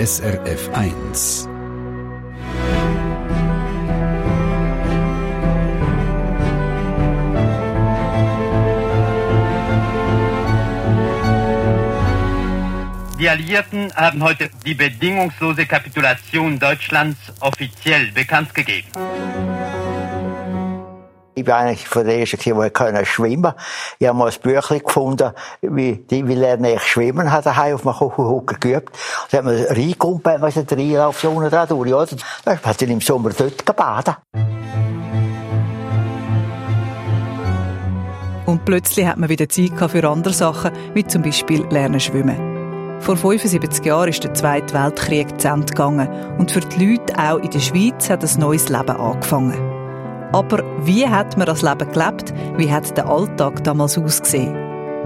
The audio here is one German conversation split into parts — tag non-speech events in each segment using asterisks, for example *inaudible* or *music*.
SRF 1. Die Alliierten haben heute die bedingungslose Kapitulation Deutschlands offiziell bekannt gegeben. Ich war eigentlich von der ersten, die können schwimmen. Ich habe mal ein Büchlein gefunden, wie, die, wie lerne ich schwimmen, hat daheim auf dem Kuchenhocker geübt. Da hat man reingekommen, weiss nicht, reinlaufen, unten dran durch, oder? Da hat dann im Sommer dort gebadet. Und plötzlich hat man wieder Zeit für andere Sachen, wie zum Beispiel Lernen schwimmen. Vor 75 Jahren ist der Zweite Weltkrieg zu Ende gegangen und für die Leute auch in der Schweiz hat ein neues Leben angefangen. Aber wie hat man das Leben gelebt? Wie hat der Alltag damals ausgesehen?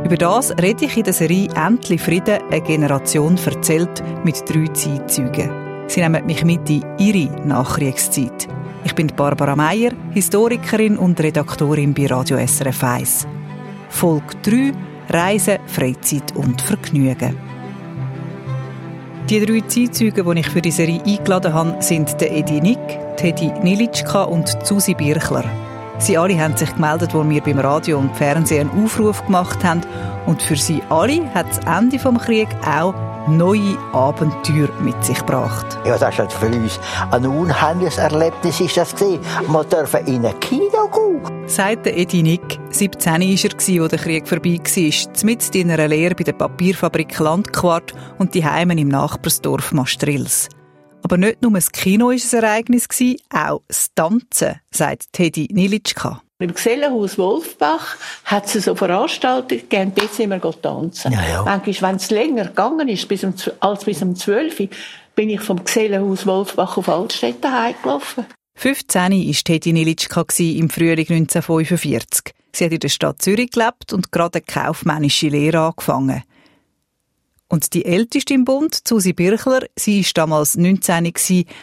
Über das rede ich in der Serie «Endlich Frieden» eine Generation erzählt mit drei Zeitzeugen. Sie nehmen mich mit in ihre Nachkriegszeit. Ich bin Barbara Meier, Historikerin und Redaktorin bei Radio SRF 1. Folge 3 Reisen, Freizeit und Vergnügen. Die drei Zeitzeugen, die ich für die Serie eingeladen habe, sind der Edi Nick, Teddy Nilitschka und Susi Birchler. Sie alle haben sich gemeldet, als wir beim Radio und Fernsehen einen Aufruf gemacht haben. Und für sie alle hat das Ende des Krieges auch neue Abenteuer mit sich gebracht. Ja, das ist für uns ein unheimliches Erlebnis ist das gewesen. Wir dürfen in ein Kino gehen. Sagt Edi Nick. 17 war er, als der Krieg vorbei war, mit in einer Lehre bei der Papierfabrik Landquart und die Heimen im Nachbarsdorf Mastrils. Aber nicht nur das Kino war ein Ereignis, auch das Tanzen, sagt Teddy Nilitschka. Im Gesellenhaus Wolfbach hat es so Veranstaltungen gegeben, dort sind wir tanzen. Ja, ja. Manchmal, wenn es länger gegangen ist, bis um, als bis um 12 Uhr, bin ich vom Gesellenhaus Wolfbach auf Altstädte heimgelaufen. 15 war Teddy Nilitschka im Frühling 1945. Sie hat in der Stadt Zürich gelebt und gerade eine kaufmännische Lehre angefangen. Und die älteste im Bund, Susi Birchler, sie war damals 19,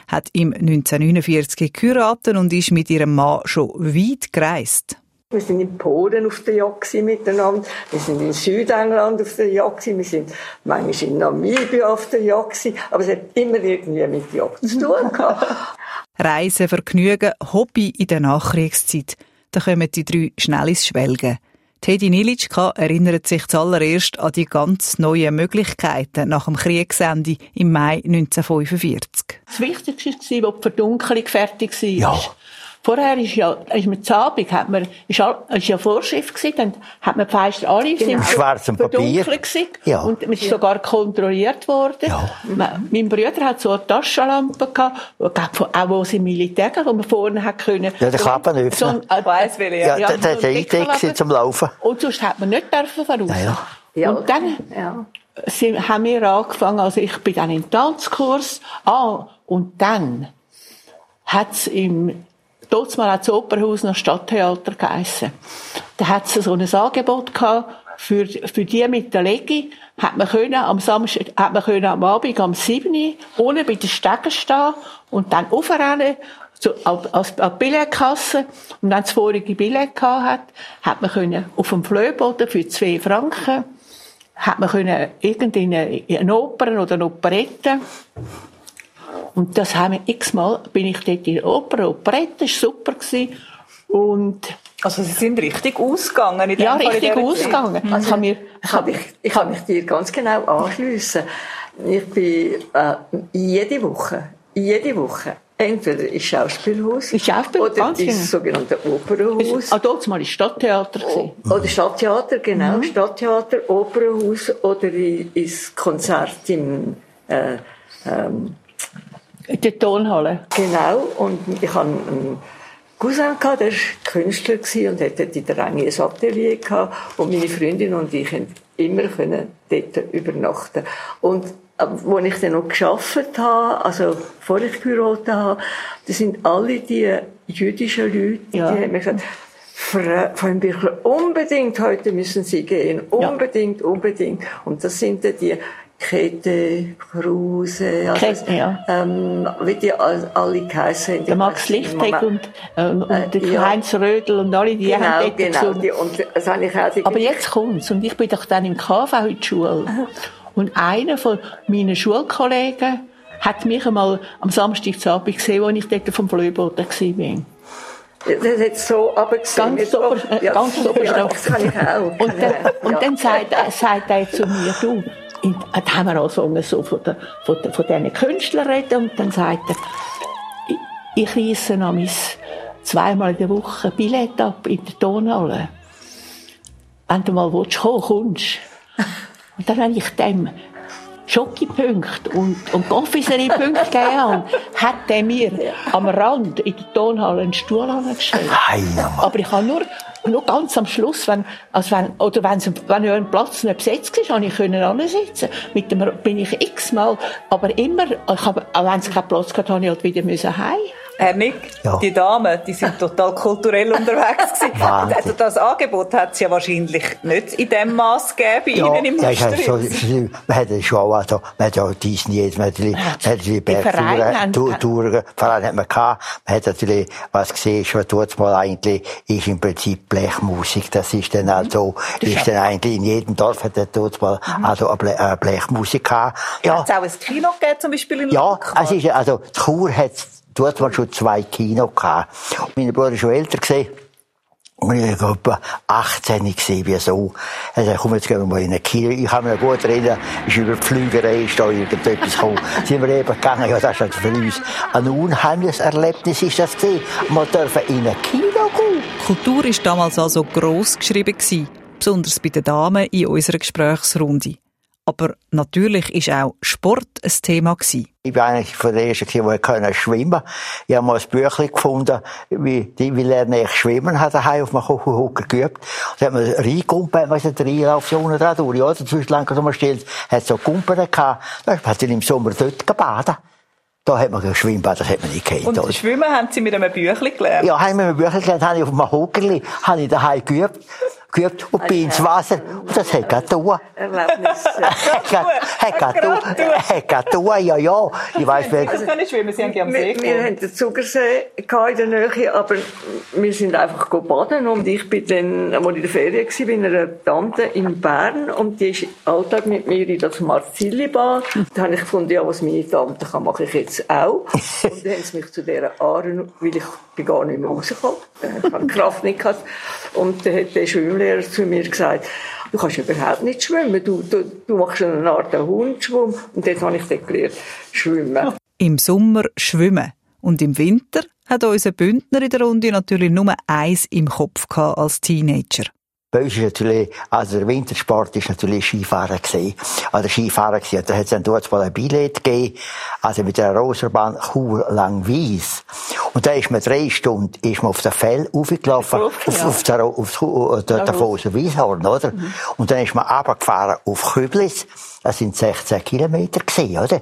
hat im 1949 geheiratet und ist mit ihrem Mann schon weit gereist. Wir sind in Polen auf der Jagd miteinander, wir sind in Südengland auf der Jagd, wir sind manchmal in Namibia auf der Jagd, aber es hat immer irgendwie mit Jagd zu tun *laughs* gehabt. Reisen, Vergnügen, Hobby in der Nachkriegszeit. Da kommen die drei schnell ins Schwelgen. Teddy Nilitschka erinnert sich zuallererst an die ganz neuen Möglichkeiten nach dem Kriegsende im Mai 1945. Das Wichtigste war, als die Verdunkelung fertig war. Ja. Vorher ist ja, ist man zu Abend, hat man, ist, all, ist ja Vorschrift gewesen, dann hat man die Fenster alle Genau. sind Papier. gewesen. Ja. Und man ist sogar kontrolliert worden. Ja. Ma- Mein Bruder hat so eine Taschenlampe gehabt, auch wo sie im Militär gehabt, wo man vorne hat können. Ja, den Klappen öffnen. So ein, äh, weiss welche, Ja, ja, der, der, so der ein Idee Deckelklappe. zum Laufen. Und sonst hat man nicht dürfen voraus. Ja, ja. Ja, Und dann ja. sie, haben wir angefangen, also ich bin dann im Tanzkurs. Ah, und dann hat's im, dort mal hat das Opernhaus noch Stadttheater geheissen. Da hat's so ein Angebot gehabt, für, für die mit der Legi, hat man können, am Samstag, hat man können am Abend am 7. Uhr ohne bei den Stegen stehen und dann aufrennen, so, als, als Billetkasse. Und wenn es vorige Billett gehabt hat, hat man können auf dem Flöhboden für zwei Franken hat man können irgendeine eine Opern oder eine Operette. Und das haben wir x-mal, bin ich dort in der Oper, Operette, das war super. Gewesen. Und, Also Sie sind richtig ausgegangen in ja, richtig ausgegangen. Also, haben wir, Ich kann mich, ich kann mich dir ganz genau anschliessen. Ich bin äh, jede Woche, jede Woche, entweder ins Schauspielhaus Ins Schauspiel- oder ganz genau. ins sogenannte Opernhaus. ah, dort mal ins Stadttheater gewesen. Oder Stadttheater, genau. Mhm. Stadttheater, Opernhaus oder ins Konzert im, äh, ähm, In der Tonhalle. genau. Und ich hatte einen Cousin, gehabt, der war Künstler und hatte in der Ränge ein Atelier gehabt. Und meine Freundin und ich konnten immer können dort übernachten. Und äh, wo ich dann noch geschafft habe, also bevor ich geheiratet habe, das sind alle die jüdischen Leute, Ja. die haben mir gesagt, Frau von Büchler, unbedingt heute müssen Sie gehen, Ja. unbedingt, unbedingt. Und das sind dann die Kette, Kruse, also, Kette, ja. ähm, wie die all- alle geheissen haben. Der Max Lichtek mehr. und, äh, und der ja. Heinz Rödel und alle, die haben Genau, dort genau. Die, und das habe ich auch Aber jetzt kommt's. Und ich bin doch dann im KV in der Schule. Und einer von meinen Schulkollegen hat mich einmal am Samstagabend gesehen, als ich dort vom Flöboden war. Das hat so runtergesehen. Ganz ober, ja, ganz ja, das kann ich auch. Und dann, und dann sagt, er- sagt er zu mir, du, und dann haben wir angefangen, so von, der, von, der, von diesen Künstlern reden, und dann sagt er, ich, ich reisse noch mein zweimal in der Woche Billett ab in der Tonhalle. Wenn du mal willst, kommen, kommst. *laughs* Und dann habe ich dem Schokipunkte und, und Confiserie-Punkte gegeben habe, hat er mir am Rand in der Tonhalle einen Stuhl angestellt. Aber ich habe nur, nur ganz am Schluss, wenn, also wenn, oder wenn, wenn ja ein Platz nicht besetzt war, habe ich können ansitzen. Mit dem bin ich x-mal, aber immer, ich habe, auch wenn es keinen Platz gehabt habe ich halt wieder müssen heim. Herr Nick, Ja. die Damen, die sind total kulturell unterwegs gewesen. *laughs* Also das Angebot hat es ja wahrscheinlich nicht in dem Maß gegeben bei Ihnen im ja, ist halt so, Musterhaus. man hat ja schon auch, da, man hat ja Disney, man hat die, man hat die Vereine haben- Bergtouren, Touren, Vereine hat man gehabt, man hat natürlich, was gesehen, was tut's mal eigentlich, ist im Prinzip Blechmusik, das ist dann halt so, ist dann eigentlich in jedem Dorf hat er tut's mal also eine Ble eine Blechmusik gehabt. Ja, Hat es auch ein Kino gegeben, zum Beispiel in ja, es ist, ja- also, die Chur hat dort mal schon zwei Kino gehabt. Mein Bruder war schon älter gesehen. Und ich war etwa 18 gesehen, wie so. Also, komm, jetzt gehen wir mal in ein Kino. Ich kann mich noch gut erinnern, ist über die Flügerei, ist da irgendetwas gekommen. *laughs* Sind wir eben gegangen, ja, das ist halt für uns ein unheimliches Erlebnis ist das gewesen. Wir dürfen in ein Kino gehen. Kultur war damals also gross geschrieben, gewesen, besonders bei den Damen in unserer Gesprächsrunde. Aber natürlich war auch Sport ein Thema. Gewesen. Ich bin eigentlich von der ersten, die können schwimmen. Ich habe mal ein Büchlein gefunden, wie, die, wie lerne ich schwimmen, hat daheim auf dem Kuchenhocker geübt. Da hat man reingekumpelt, weißt du, drei Laufzonen dran durch, ja, dazwischen lang so mal still, hat so Kumpen gehabt. Da hat dann im Sommer dort gebadet. Da hat man geschwimmt, das hat man nicht gekannt. Und oder? Schwimmen haben Sie mit einem Büchlein gelernt? Ja, haben wir mit Büchlein gelernt, habe ich auf dem Hockerli, habe ich daheim geübt, geübt und bin ins Wasser. Und das hat getan. Erlebnis. Hat hat getan, ja, ja. Ich weiss, wer, Sie können schwimmen, Sie haben ja am See Wir, haben den Zugersee in der Nähe, aber wir sind einfach go baden und ich bin dann, als ich in der Ferien war, bei einer Tante in Bern und die ist Alltag mit mir in das Marzilli-Bad. Da habe ich gefunden, ja, was meine Tante kann, mache ich jetzt auch. *laughs* Und dann haben sie mich zu dieser Aaren, weil ich bin gar nicht mehr rausgekommen. Ich habe Kraft nicht gehabt. Und dann hat der Schwimmlehrer zu mir gesagt, du kannst überhaupt nicht schwimmen, du, du, du machst eine Art Hundschwumm. Und dort habe ich dann gelernt, schwimmen. Im Sommer schwimmen. Und im Winter hat unser Bündner in der Runde natürlich nur eins im Kopf gehabt als Teenager. Bei uns ist natürlich, also der Wintersport ist natürlich Skifahren gewesen. Also Skifahren gewesen. Da hat es dann dort mal ein Billett gegeben. Also mit der Roserbahn Chur Langwies. Und da ist man drei Stunden, ist man auf der Fell aufgelaufen, Auf, auf, ja. auf der, auf, der, der, der Wieshorn, oder? Und dann ist man runtergefahren auf Küblis. Das sind 16 Kilometer gewesen, oder?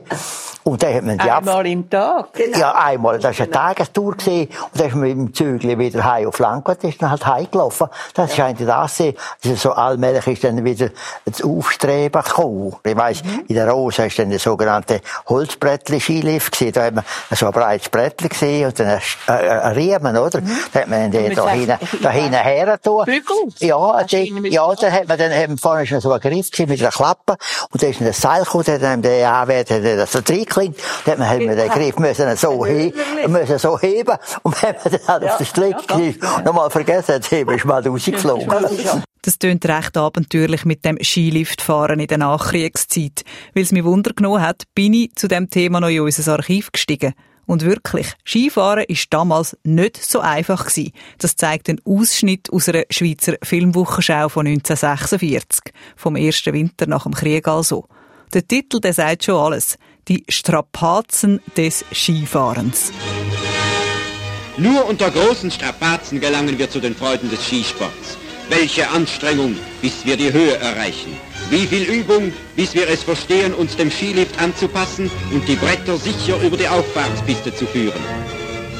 Und dann hat man die Ab- Einmal im Tag. ja, einmal. Das war eine Tagestour. gewesen. Und dann ist man mit dem Zügel wieder heim auf Langquart, ist dann halt heimgelaufen. Das ist eigentlich das. gewesen. Also so allmählich ist dann wieder das Aufstreben gekommen. Ich weiss, in der Rose ist dann der sogenannte Holzbrettli-Skilift gewesen. Da hat man so ein breites Brettli gesehen und dann ein, äh, ein Riemen, oder? Da hat man den mit da hinten, da hinten her getan. Bügel? Ja, mit- ja, dann hat man dann, eben vorne ist so ein Griff gewesen mit einer Klappe und da ist ein Seil gekommen, dann hat einem der Anwärter hat das so reingeklingt, dann hat man den Griff müssen so, he müssen so heben und wenn man dann halt auf den Strick ja, nochmal vergessen hat, zu heben, ist man rausgeflogen. Das tönt recht abenteuerlich mit dem Skiliftfahren in der Nachkriegszeit. Weil es mich Wunder genommen hat, bin ich zu dem Thema noch in unser Archiv gestiegen. Und wirklich, Skifahren ist damals nicht so einfach gewesen. Das zeigt ein Ausschnitt aus einer Schweizer Filmwochenschau von 1946. Vom ersten Winter nach dem Krieg also. Der Titel, der sagt schon alles. Die Strapazen des Skifahrens. Nur unter großen Strapazen gelangen wir zu den Freuden des Skisports. Welche Anstrengung, bis wir die Höhe erreichen. Wie viel Übung, bis wir es verstehen, uns dem Skilift anzupassen und die Bretter sicher über die Auffahrtspiste zu führen.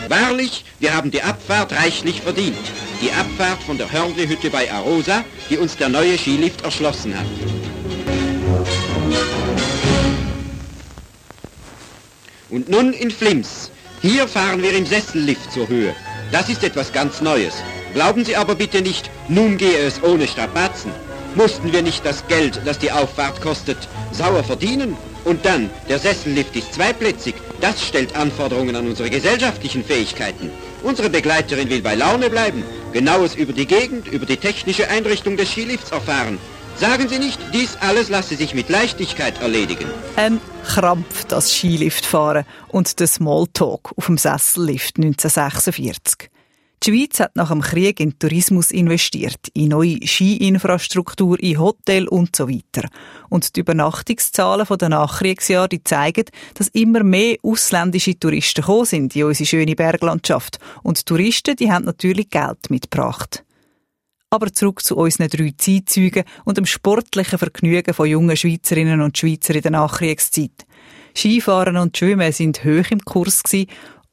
Wahrlich, wir haben die Abfahrt reichlich verdient. Die Abfahrt von der Hörnli-Hütte bei Arosa, die uns der neue Skilift erschlossen hat. Und nun in Flims. Hier fahren wir im Sessellift zur Höhe. Das ist etwas ganz Neues. Glauben Sie aber bitte nicht, nun gehe es ohne Strapazen. Mussten wir nicht das Geld, das die Auffahrt kostet, sauer verdienen? Und dann, der Sessellift ist zweiplätzig. Das stellt Anforderungen an unsere gesellschaftlichen Fähigkeiten. Unsere Begleiterin will bei Laune bleiben, genaues über die Gegend, über die technische Einrichtung des Skilifts erfahren. Sagen Sie nicht, dies alles lasse sich mit Leichtigkeit erledigen. Ein Krampf, das Skiliftfahren und der Smalltalk auf dem Sessellift 1946. Die Schweiz hat nach dem Krieg in Tourismus investiert, in neue Skiinfrastruktur, in Hotel und so weiter. Und die Übernachtungszahlen der Nachkriegsjahre zeigen, dass immer mehr ausländische Touristen gekommen sind in unsere schöne Berglandschaft. Und die Touristen, die haben natürlich Geld mitgebracht. Aber zurück zu unseren drei Zeitzeugen und dem sportlichen Vergnügen von jungen Schweizerinnen und Schweizer in der Nachkriegszeit. Skifahren und Schwimmen sind hoch im Kurs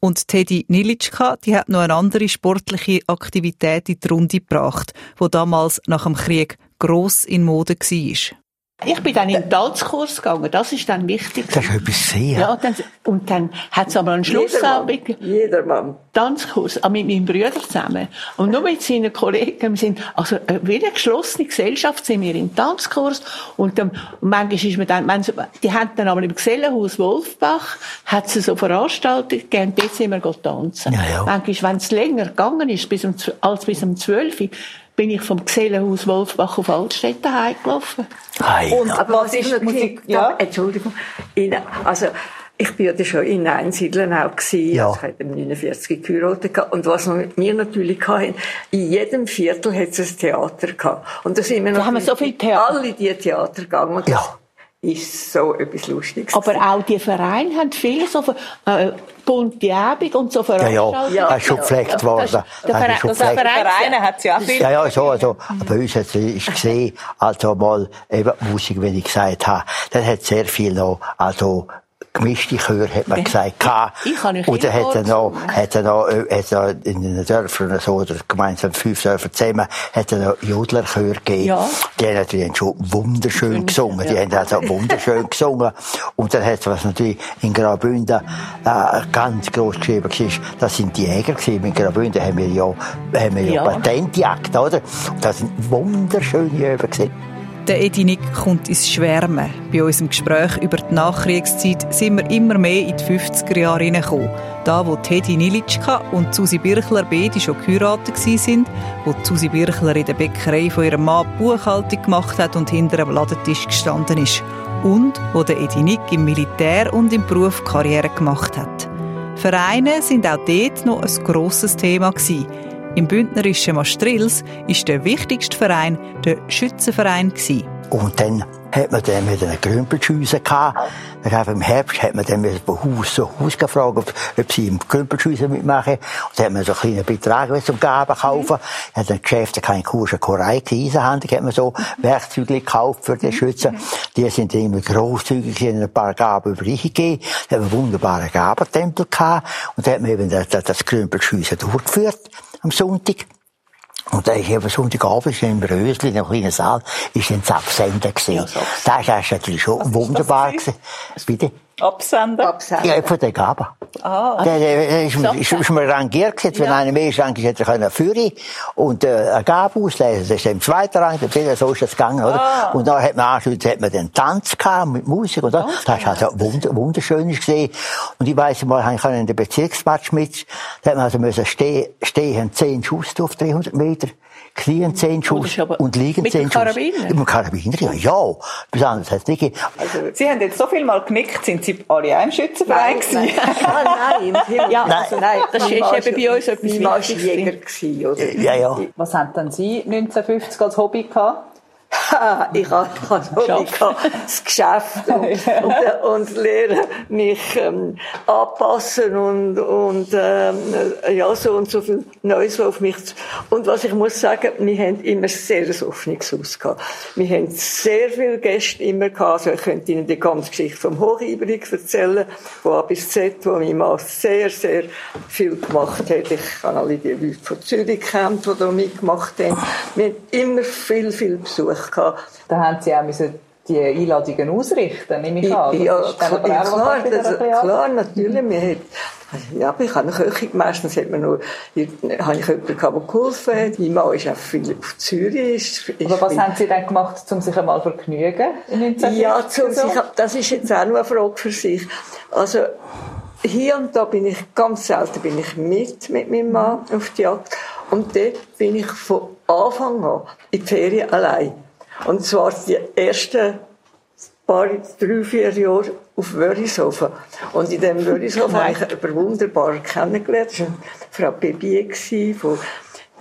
und Teddy Nilitschka, die hat noch eine andere sportliche Aktivität in die Runde gebracht, wo damals nach dem Krieg gross in Mode war. Ich bin dann in den Tanzkurs gegangen, das ist dann wichtig. Das ist etwas sehr. Ja, dann, und dann hat es aber einen Schlussabend. Jedermann. Tanzkurs, auch mit meinem Bruder zusammen. Und nur mit seinen Kollegen, wir sind, also, äh, wie eine geschlossene Gesellschaft sind wir im Tanzkurs. Und dann, manchmal ist man dann, die haben dann aber im Gesellenhaus Wolfbach, hat es so Veranstaltungen gegeben, dort sind wir tanzen. Ja, ja. Manchmal, wenn es länger gegangen ist, bis um, als bis um 12 Uhr, bin ich vom Gesellenhaus Wolfbach auf Altstädte heimgelaufen. Hey, Und Aber was ist noch Musik? ja. Ja. Entschuldigung. In, also, ich bin ja schon in Einsiedeln auch gewesen. Ja. Also ich hatte im 49 geheiratet. gehabt. Und was wir natürlich hatten, in jedem Viertel hat es ein Theater gehabt. Und da sind wir Da haben wir so viel Theater. alle die Theater gegangen. Und Ja. Ist so etwas Lustiges. Aber auch die Vereine haben viele so äh, bunte Abend und so ja, ja, Veranstaltungen. das ist schon gepflegt worden. Das, der Verein, das gepflegt. Vereine hat es ja auch viel. Ja, ja, so, also, bei uns hat es gesehen, also mal, eben Musik, wie ich gesagt habe, dann hat sehr viel noch, also, gemischte Chöre, hat man gesagt. Ich nicht Und dann hat er noch, hat er noch, äh, hat er in den Dörfern so, oder gemeinsam fünf Dörfer zusammen, hat er noch Jodlerchör gegeben. Ja. Die haben natürlich schon wunderschön gesungen. Die ja. haben also wunderschön *laughs* gesungen. Und dann hat was natürlich in Graubünden, äh, ganz groß geschrieben war, das sind die Jäger gewesen. In Graubünden haben wir ja, haben wir ja, Ja. Patentjagd, oder? Und das sind wunderschöne Öben gewesen. Der Edi Nick kommt ins Schwärmen. Bei unserem Gespräch über die Nachkriegszeit sind wir immer mehr in die 50er Jahre hineingekommen. Da, wo Teddy Nilitschka und Susi Birchler beide schon geheiratet sind, wo Susi Birchler in der Bäckerei von ihrem Mann Buchhaltung gemacht hat und hinter einem Ladentisch gestanden ist. Und wo der Edi Nick im Militär und im Beruf Karriere gemacht hat. Vereine sind auch dort noch ein grosses Thema gewesen. Im bündnerischen Maastrils ist der wichtigste Verein der Schützenverein. Und dann hat man dann mit einer Grümpelschüsse gehabt. Dann hat im Herbst hat man dann mit von Haus zu Haus gefragt, ob, ob sie im Grümpelschüsse mitmachen. Und dann hat man so kleine Beträge zum Gaben kaufen. Dann hat dann Geschäfte keine Kurse, Korei, Eisenhandel, hat man so Werkzeuge gekauft für die Schützen. Die sind dann immer grosszügig, haben ein paar Gaben übrig gegeben. Dann haben wir einen wunderbaren Gabentempel gehabt. Und dann hat man eben das, das, das Grümpelschüsse durchgeführt am Sonntag. Und da ist eben Sonntagabend ist im Rösli, in einem kleinen Saal, ist ein Zapfsender gewesen. Das war natürlich schon wunderbar gewesen. Bitte? Absender. Absender. Ja, von der Gabe. Ah. Der, der, der ist, ist, ist mir rangiert gewesen. Wenn einer mehr rangiert, hätte er können Führer und äh, eine Gabe auslesen. Das ist im zweiten Rang, der Peter, so ist das gegangen, oder? Und dann hat man anschließend hat man den Tanz gehabt mit Musik und so. Das ist also wunder, wunderschön gesehen. Und ich weiss mal, ich in den Bezirksmatch mit, da hat man also müssen stehen, stehen 10 Schuss auf 300 Meter. Knien 10 das Schuss ist aber und liegen mit 10 dem Schuss. Karabiner? Mit dem Karabiner, ja. Ja. Hat es nicht gegeben. Sie haben jetzt so viel mal genickt, sind Sie alle auch im Schützenverein Nein, gewesen? nein, *laughs* ah, nein, im Himmel. Ja, Nein. also, Nein, das ist eben bei uns etwas Wichtiges. Jäger, gewesen, oder? Ja, ja. Was haben denn Sie 1950 als Hobby gehabt? *laughs* ich habe also das Geschäft *laughs* und, und, und lerne mich ähm, anpassen und, und ähm, ja, so und so viel Neues, auf mich zu- Und was ich muss sagen, wir haben immer sehr ein offenes Haus gehabt. Wir haben sehr viele Gäste immer gehabt. Also ich könnte Ihnen die ganze Geschichte vom Hochübrig erzählen, von A bis Z, wo mein Mann sehr, sehr viel gemacht hat. Ich habe alle die Leute von Zürich kennt, die da mitgemacht haben. Wir haben immer viel, viel Besuch gehabt. Da haben Sie auch müssen die Einladungen ausrichten, nehme ich an. Ja, klar, klar, das, klar, natürlich. Wir hat Ja, aber ich habe eine Köchin. Meistens hat man nur, habe ich jemanden gehabt, der geholfen hat. Mein Mann ist auch viel auf Zürich. Ist, aber was haben Sie dann gemacht, um sich einmal zu vergnügen? Ja, zum sich, das ist jetzt auch nur eine Frage für sich. Also, hier und da bin ich, ganz selten bin ich mit, mit meinem Mann auf die Jagd. Und dort bin ich von Anfang an in die Ferien allein. Und zwar die ersten paar, drei, vier Jahre auf Wörishofen. Und in diesem Wörishofen habe ich eine wunderbar kennengelernt. Das war Frau Bebier,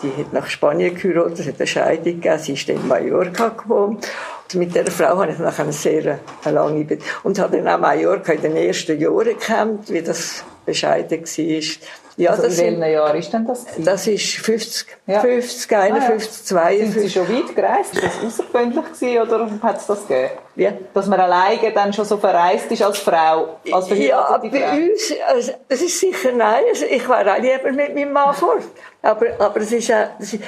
die hat nach Spanien geheiratet, es hat eine Scheidung gegeben, sie ist in Mallorca gewohnt. Und mit dieser Frau habe ich nachher eine sehr lange Beziehung. Und habe dann auch Mallorca in den ersten Jahren gekannt, wie das bescheiden war. Ja, also das in welchem Jahr ist denn das? Das ist 50, ja. 50 51, ah, ja. 52. Sind Sie schon weit gereist? Ist das außergewöhnlich gewesen, oder hat es das gegeben? Ja. Dass man alleine dann schon so verreist ist als Frau, als Ja, bei Frau. uns, also, das ist sicher nein. Also, ich war auch lieber mit meinem Mann fort. Aber, aber es ist auch,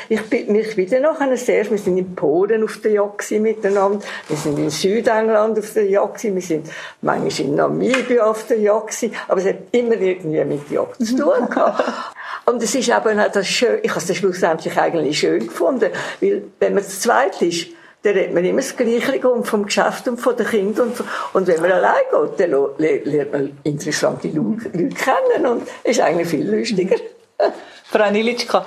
ich bin mich wieder noch sehr, wir sind in Polen auf der Jagd miteinander, wir sind in Südengland auf der Jagd wir sind manchmal in Namibia auf der Jagd aber es hat immer irgendwie mit Jagd zu *laughs* tun. *laughs* Und es ist eben auch das schön, ich habe es schlussendlich eigentlich schön gefunden, weil wenn man zu zweit ist, dann redet man immer das Gleiche um vom Geschäft und von den Kindern. Und, und wenn man allein geht, dann lernt man interessante Leute kennen und ist eigentlich viel lustiger. *laughs* Frau Nilitschka,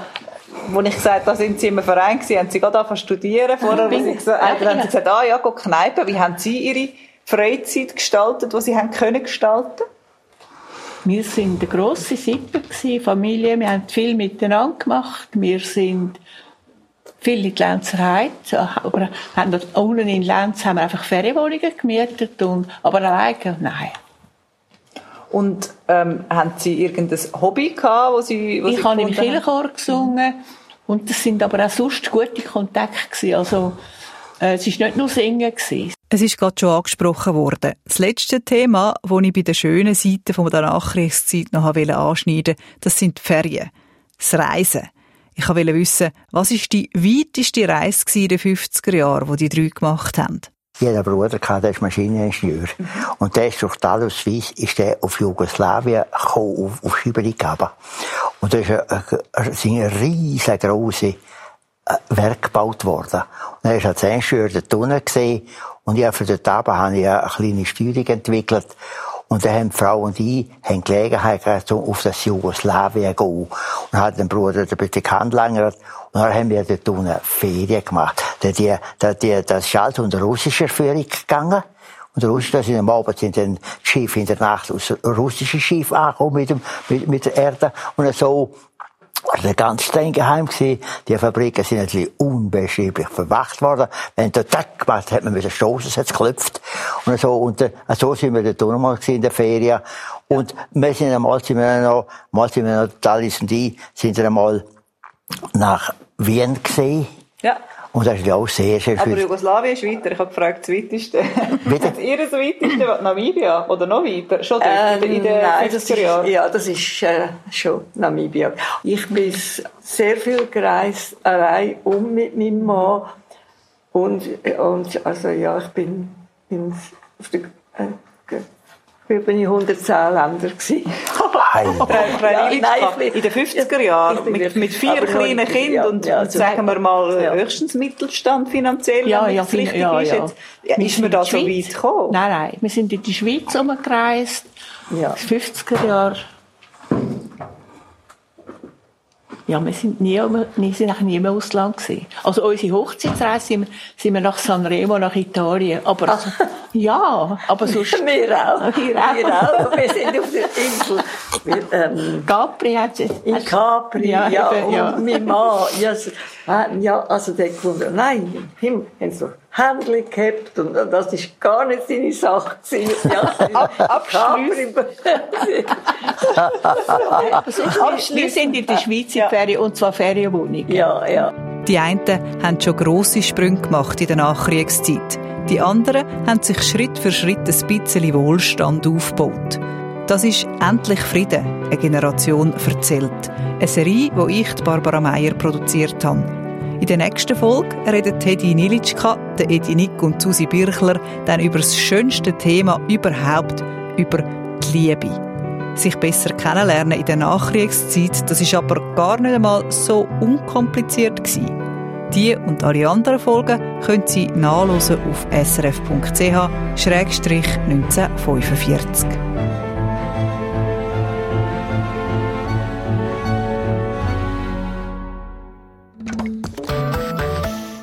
als ich gesagt habe, da sind Sie im Verein gewesen, haben Sie gerade studieren. Vorher haben Sie gesagt, äh, haben Sie gesagt, ah ja, go Kneipen. Wie haben Sie Ihre Freizeit gestaltet, die Sie haben können gestalten? Wir sind eine grosse Sippe Familie. Wir haben viel miteinander gemacht. Wir sind viel in die Lenzerheit, aber haben dort unten in Lenz haben wir einfach Ferienwohnungen gemietet und, aber alleine, nein. Und ähm, haben Sie irgendein Hobby gehabt, wo Sie, wo ich Sie habe im Kirchenchor gesungen und das sind aber auch sonst gute Kontakte gewesen. Also äh, es ist nicht nur Singen gewesen. Es ist gerade schon angesprochen worden. Das letzte Thema, das ich bei den schönen Seiten von der Nachkriegszeit noch anschneiden wollte, das sind die Ferien. Das Reisen. Ich wollte wissen, was war die weiteste Reise in den 50er Jahren, die die drei gemacht haben? Jeder Bruder hatte, der ist Maschineningenieur. Und der ist durch die Aluswies, ist der auf Jugoslawien gekommen, auf, auf Schieberiggaben. Und da ist ein, ein, ein riesengroße Werk gebaut worden. Und dann ist als Ingenieur Tunnel gesehen, und ich habe für den Taben habe ich eine kleine Steuerung entwickelt. Und dann haben die Frau und ich haben Gelegenheit gehabt, auf das Jugoslawien zu gehen. Und hat den Bruder ein bisschen kennengelernt. Und dann haben wir dort unten Ferien gemacht. Die, die, die, das ist halt unter russischer Führung gegangen. Und Russen sind am Abend sind dann Schiff in der Nacht aus russischen Schiff angekommen mit, dem, mit, mit der Erde. Und so war der ganz streng geheim gewesen. Die Fabriken sind natürlich unbeschreiblich verwacht worden. Wenn der Tack gemacht hat man müssen stoßen, es hat geklopft. Und so, und äh, so sind wir dort nochmal in der Ferien. Und wir sind einmal, sind wir noch, mal sind wir noch, Talis und ich, sind wir einmal nach Wien gesehen. Ja. Und das ist ja auch sehr, sehr Aber Jugoslawien ist weiter. Ich habe gefragt, das weiteste. Bitte? *laughs* Ihr das weiteste Namibia? Oder noch weiter? Schon dort, ähm, in den nein, das ist, Ja, das ist äh, schon Namibia. Ich bin sehr viel gereist, allein um mit meinem Mann. Und, und also ja, ich bin, bin auf der, äh, bin ich 110 Länder gewesen. *laughs* *laughs* ja, nein, in den 50er Jahren, mit, mit vier kleinen Kindern ja, und, ja, sagen wir mal ja. höchstens Mittelstand finanziell, ja, ja, richtig ja, ist. Jetzt, ja, ist man da so weit gekommen? Nein, nein, wir sind in die Schweiz umgereist, ja. 50er Jahre. Ja, wir sind nie, wir sind eigentlich nie im Ausland gewesen. Also unsere Hochzeitsreise sind wir, sind wir nach Sanremo, nach Italien. Aber, Ach. *laughs* ja, aber *laughs* sonst... wir auch. Wir auch. Wir auch. Wir sind auf der Insel. Wir, ähm, Capri hat sie... In Capri, ja. ja, ja. Und mein Mann, ja, ja, also der Kunde, nein, Himmel, haben so Händchen gehabt und das ist gar nicht seine Sache gewesen. Ja, *laughs* Abschließen. *laughs* Wir sind in der Schweiz in Ferien, und zwar Ferienwohnungen. Ja, ja. Die einen haben schon grosse Sprünge gemacht in der Nachkriegszeit. Die anderen haben sich Schritt für Schritt ein bisschen Wohlstand aufgebaut. Das ist «Endlich Frieden», eine Generation erzählt. Eine Serie, die ich, Barbara Meyer, produziert habe. In der nächsten Folge reden Teddy Nilitschka, Edi Nick und Susi Birchler dann über das schönste Thema überhaupt, über die Liebe. sich besser kennenlernen in der Nachkriegszeit, das ist aber gar nicht einmal so unkompliziert gewesen. Die und alle anderen Folgen können Sie nachlesen auf srf.ch-1945.